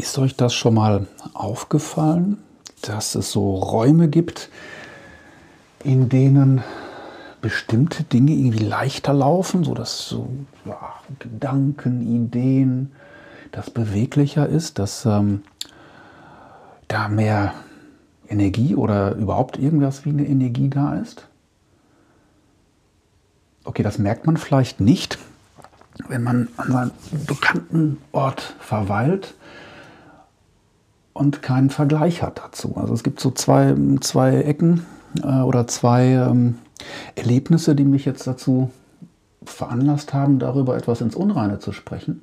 Ist euch das schon mal aufgefallen, dass es so Räume gibt, in denen bestimmte Dinge irgendwie leichter laufen, so dass so ja, Gedanken, Ideen, das beweglicher ist, dass ähm, da mehr Energie oder überhaupt irgendwas wie eine Energie da ist? Okay, das merkt man vielleicht nicht, wenn man an seinem bekannten Ort verweilt und keinen Vergleich hat dazu. Also es gibt so zwei, zwei Ecken äh, oder zwei ähm, Erlebnisse, die mich jetzt dazu veranlasst haben, darüber etwas ins Unreine zu sprechen.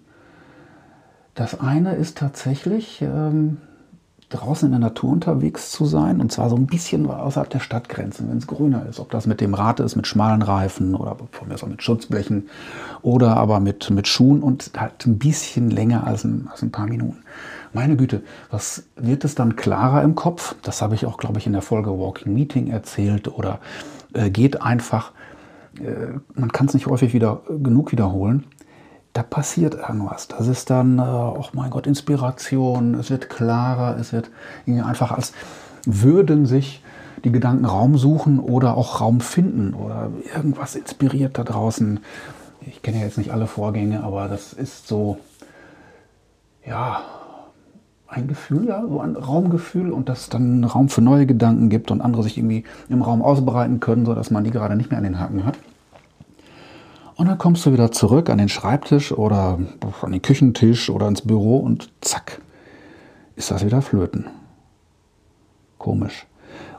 Das eine ist tatsächlich, ähm, draußen in der Natur unterwegs zu sein und zwar so ein bisschen außerhalb der Stadtgrenzen, wenn es grüner ist. Ob das mit dem Rad ist, mit schmalen Reifen oder von mir aus mit Schutzblechen oder aber mit, mit Schuhen und halt ein bisschen länger als ein, als ein paar Minuten. Meine Güte, was wird es dann klarer im Kopf? Das habe ich auch, glaube ich, in der Folge Walking Meeting erzählt oder äh, geht einfach, äh, man kann es nicht häufig wieder genug wiederholen da passiert irgendwas. Das ist dann, äh, oh mein Gott, Inspiration, es wird klarer, es wird einfach als würden sich die Gedanken Raum suchen oder auch Raum finden oder irgendwas inspiriert da draußen. Ich kenne ja jetzt nicht alle Vorgänge, aber das ist so, ja, ein Gefühl, ja, so ein Raumgefühl und dass dann Raum für neue Gedanken gibt und andere sich irgendwie im Raum ausbreiten können, sodass man die gerade nicht mehr an den Haken hat. Und dann kommst du wieder zurück an den Schreibtisch oder an den Küchentisch oder ins Büro und zack, ist das wieder flöten. Komisch.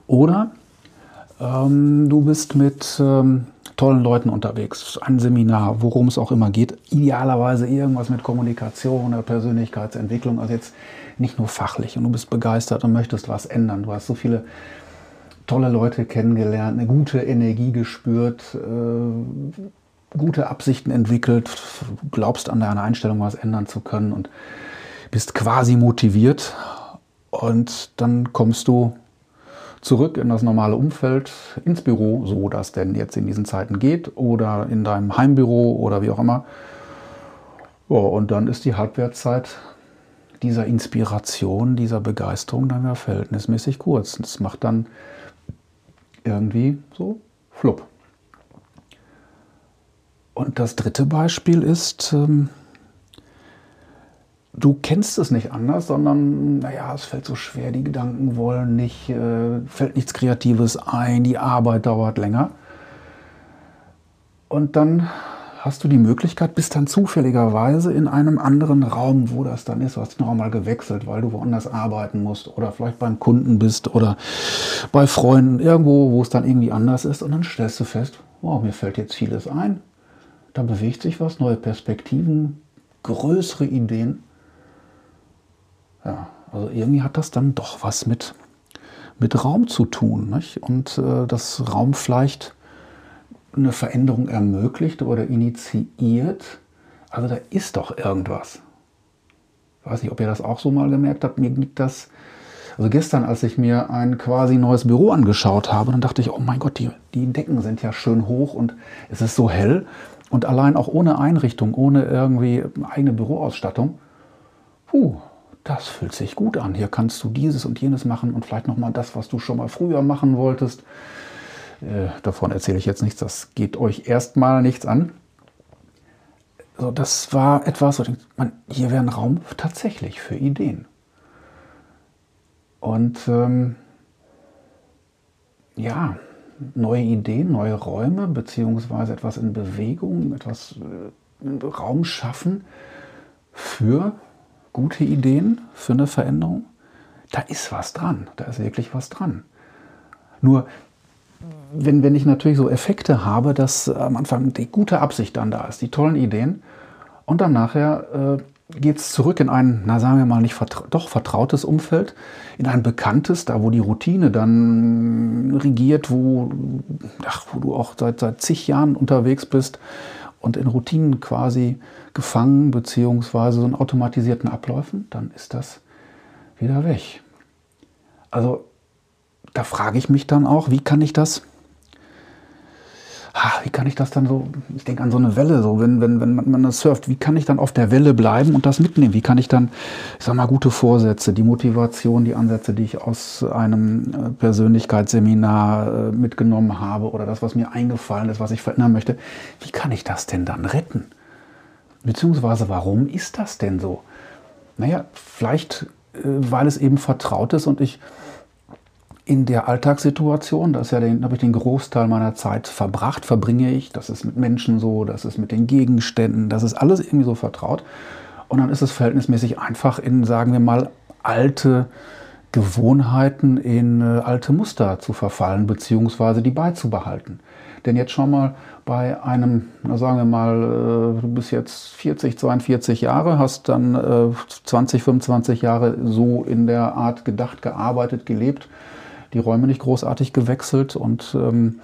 Oder ähm, du bist mit ähm, tollen Leuten unterwegs, ein Seminar, worum es auch immer geht. Idealerweise irgendwas mit Kommunikation oder Persönlichkeitsentwicklung, also jetzt nicht nur fachlich. Und du bist begeistert und möchtest was ändern. Du hast so viele tolle Leute kennengelernt, eine gute Energie gespürt, äh, gute Absichten entwickelt, glaubst an deiner Einstellung was ändern zu können und bist quasi motiviert. Und dann kommst du zurück in das normale Umfeld, ins Büro, so das denn jetzt in diesen Zeiten geht, oder in deinem Heimbüro oder wie auch immer. Ja, und dann ist die Halbwertszeit dieser Inspiration, dieser Begeisterung dann ja verhältnismäßig kurz. Das macht dann irgendwie so flupp. Und das dritte Beispiel ist, ähm, du kennst es nicht anders, sondern naja, es fällt so schwer, die Gedanken wollen nicht, äh, fällt nichts Kreatives ein, die Arbeit dauert länger. Und dann hast du die Möglichkeit, bist dann zufälligerweise in einem anderen Raum, wo das dann ist. Du hast den Raum mal gewechselt, weil du woanders arbeiten musst oder vielleicht beim Kunden bist oder bei Freunden, irgendwo, wo es dann irgendwie anders ist. Und dann stellst du fest, wow, mir fällt jetzt vieles ein da bewegt sich was, neue Perspektiven, größere Ideen. Ja, also irgendwie hat das dann doch was mit, mit Raum zu tun. Nicht? Und äh, dass Raum vielleicht eine Veränderung ermöglicht oder initiiert. Also da ist doch irgendwas. Ich weiß nicht, ob ihr das auch so mal gemerkt habt. Mir gibt das, also gestern, als ich mir ein quasi neues Büro angeschaut habe, dann dachte ich, oh mein Gott, die, die Decken sind ja schön hoch und es ist so hell. Und allein auch ohne Einrichtung, ohne irgendwie eigene Büroausstattung, puh, das fühlt sich gut an. Hier kannst du dieses und jenes machen und vielleicht nochmal das, was du schon mal früher machen wolltest. Äh, davon erzähle ich jetzt nichts, das geht euch erstmal nichts an. So, das war etwas, man, hier wäre ein Raum tatsächlich für Ideen. Und ähm, ja, neue Ideen, neue Räume, beziehungsweise etwas in Bewegung, etwas äh, Raum schaffen für gute Ideen, für eine Veränderung. Da ist was dran, da ist wirklich was dran. Nur, wenn, wenn ich natürlich so Effekte habe, dass am Anfang die gute Absicht dann da ist, die tollen Ideen, und dann nachher äh, geht es zurück in ein, na sagen wir mal nicht vertra doch vertrautes Umfeld, in ein bekanntes, da wo die Routine dann regiert, wo, ach, wo du auch seit, seit zig Jahren unterwegs bist und in Routinen quasi gefangen, beziehungsweise so in automatisierten Abläufen, dann ist das wieder weg. Also da frage ich mich dann auch, wie kann ich das ha, wie kann ich das dann so, ich denke an so eine Welle, so wenn, wenn, wenn man, man das surft, wie kann ich dann auf der Welle bleiben und das mitnehmen? Wie kann ich dann, ich sag mal, gute Vorsätze, die Motivation, die Ansätze, die ich aus einem äh, Persönlichkeitsseminar äh, mitgenommen habe oder das, was mir eingefallen ist, was ich verändern möchte, wie kann ich das denn dann retten? Beziehungsweise, warum ist das denn so? Naja, vielleicht, äh, weil es eben vertraut ist und ich in der Alltagssituation, das ja habe ich den Großteil meiner Zeit verbracht, verbringe ich. Das ist mit Menschen so, das ist mit den Gegenständen, das ist alles irgendwie so vertraut. Und dann ist es verhältnismäßig einfach in, sagen wir mal, alte Gewohnheiten, in äh, alte Muster zu verfallen, beziehungsweise die beizubehalten. Denn jetzt schau mal, bei einem, sagen wir mal, äh, du bist jetzt 40, 42 Jahre, hast dann äh, 20, 25 Jahre so in der Art gedacht, gearbeitet, gelebt die Räume nicht großartig gewechselt und ähm,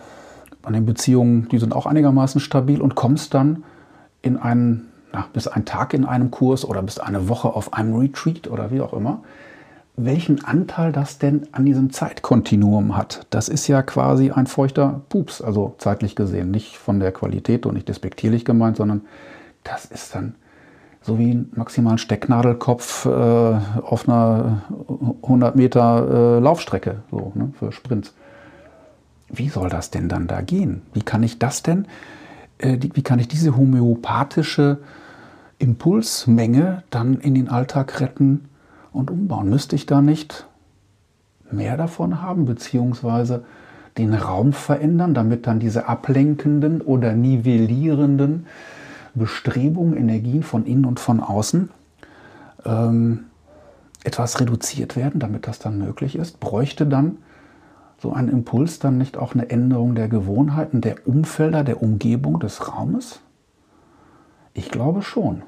an den Beziehungen, die sind auch einigermaßen stabil und kommst dann in einen, na, bis einen Tag in einem Kurs oder bis eine Woche auf einem Retreat oder wie auch immer. Welchen Anteil das denn an diesem Zeitkontinuum hat, das ist ja quasi ein feuchter Pups, also zeitlich gesehen, nicht von der Qualität und nicht despektierlich gemeint, sondern das ist dann so wie ein maximalen Stecknadelkopf äh, auf einer 100 Meter äh, Laufstrecke so, ne, für Sprints. Wie soll das denn dann da gehen? Wie kann ich das denn, äh, die, wie kann ich diese homöopathische Impulsmenge dann in den Alltag retten und umbauen? Müsste ich da nicht mehr davon haben, beziehungsweise den Raum verändern, damit dann diese ablenkenden oder nivellierenden Bestrebungen, Energien von innen und von außen ähm, etwas reduziert werden, damit das dann möglich ist, bräuchte dann so ein Impuls dann nicht auch eine Änderung der Gewohnheiten, der Umfelder, der Umgebung des Raumes? Ich glaube schon,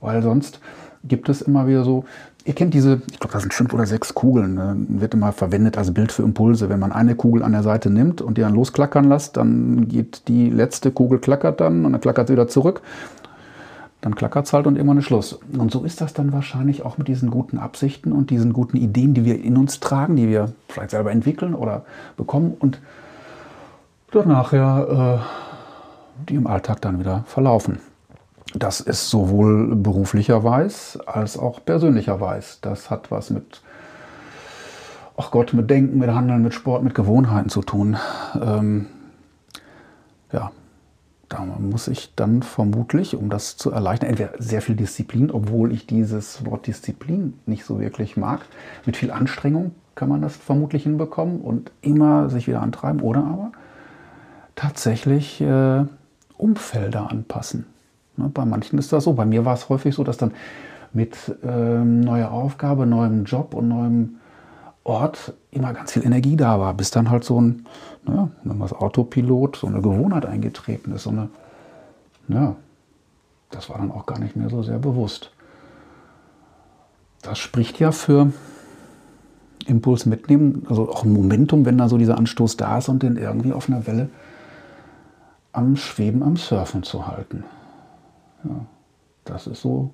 weil sonst gibt es immer wieder so, ihr kennt diese, ich glaube, das sind fünf oder sechs Kugeln, ne? wird immer verwendet als Bild für Impulse. Wenn man eine Kugel an der Seite nimmt und die dann losklackern lässt, dann geht die letzte Kugel klackert dann und dann klackert sie wieder zurück. Dann klackert es halt und irgendwann ist Schluss. Und so ist das dann wahrscheinlich auch mit diesen guten Absichten und diesen guten Ideen, die wir in uns tragen, die wir vielleicht selber entwickeln oder bekommen und dann nachher äh, die im Alltag dann wieder verlaufen. Das ist sowohl beruflicherweise als auch persönlicherweise. Das hat was mit, ach Gott, mit Denken, mit Handeln, mit Sport, mit Gewohnheiten zu tun. Ähm, ja, da muss ich dann vermutlich, um das zu erleichtern, entweder sehr viel Disziplin, obwohl ich dieses Wort Disziplin nicht so wirklich mag. Mit viel Anstrengung kann man das vermutlich hinbekommen und immer sich wieder antreiben oder aber tatsächlich äh, Umfelder anpassen. Ne, bei manchen ist das so. Bei mir war es häufig so, dass dann mit ähm, neuer Aufgabe, neuem Job und neuem Ort immer ganz viel Energie da war, bis dann halt so ein, naja, das Autopilot, so eine Gewohnheit eingetreten ist. So eine, ja, das war dann auch gar nicht mehr so sehr bewusst. Das spricht ja für Impuls mitnehmen, also auch ein Momentum, wenn da so dieser Anstoß da ist und den irgendwie auf einer Welle am Schweben, am Surfen zu halten. Ja, das ist so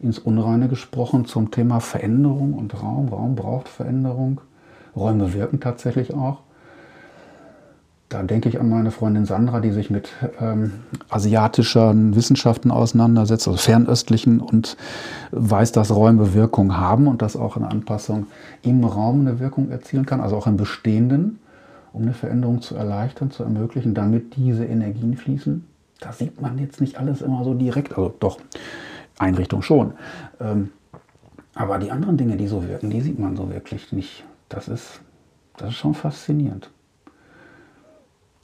ins Unreine gesprochen zum Thema Veränderung und Raum. Raum braucht Veränderung. Räume wirken tatsächlich auch. Da denke ich an meine Freundin Sandra, die sich mit ähm, asiatischen Wissenschaften auseinandersetzt, also fernöstlichen, und weiß, dass Räume Wirkung haben und dass auch eine Anpassung im Raum eine Wirkung erzielen kann, also auch im Bestehenden, um eine Veränderung zu erleichtern, zu ermöglichen, damit diese Energien fließen da sieht man jetzt nicht alles immer so direkt, also doch, Einrichtung schon. Ähm, aber die anderen Dinge, die so wirken, die sieht man so wirklich nicht. Das ist, das ist schon faszinierend.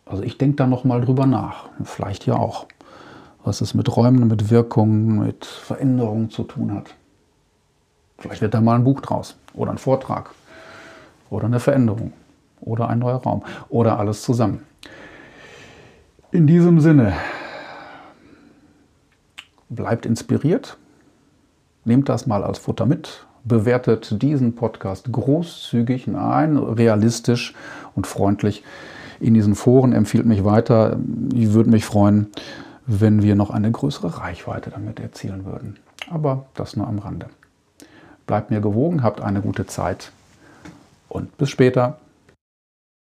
Also ich denke da noch mal drüber nach. Vielleicht ja auch. Was es mit Räumen, mit Wirkungen, mit Veränderungen zu tun hat. Vielleicht wird da mal ein Buch draus. Oder ein Vortrag. Oder eine Veränderung. Oder ein neuer Raum. Oder alles zusammen. In diesem Sinne, bleibt inspiriert, nehmt das mal als Futter mit, bewertet diesen Podcast großzügig, nein, realistisch und freundlich in diesen Foren, empfiehlt mich weiter. Ich würde mich freuen, wenn wir noch eine größere Reichweite damit erzielen würden. Aber das nur am Rande. Bleibt mir gewogen, habt eine gute Zeit und bis später.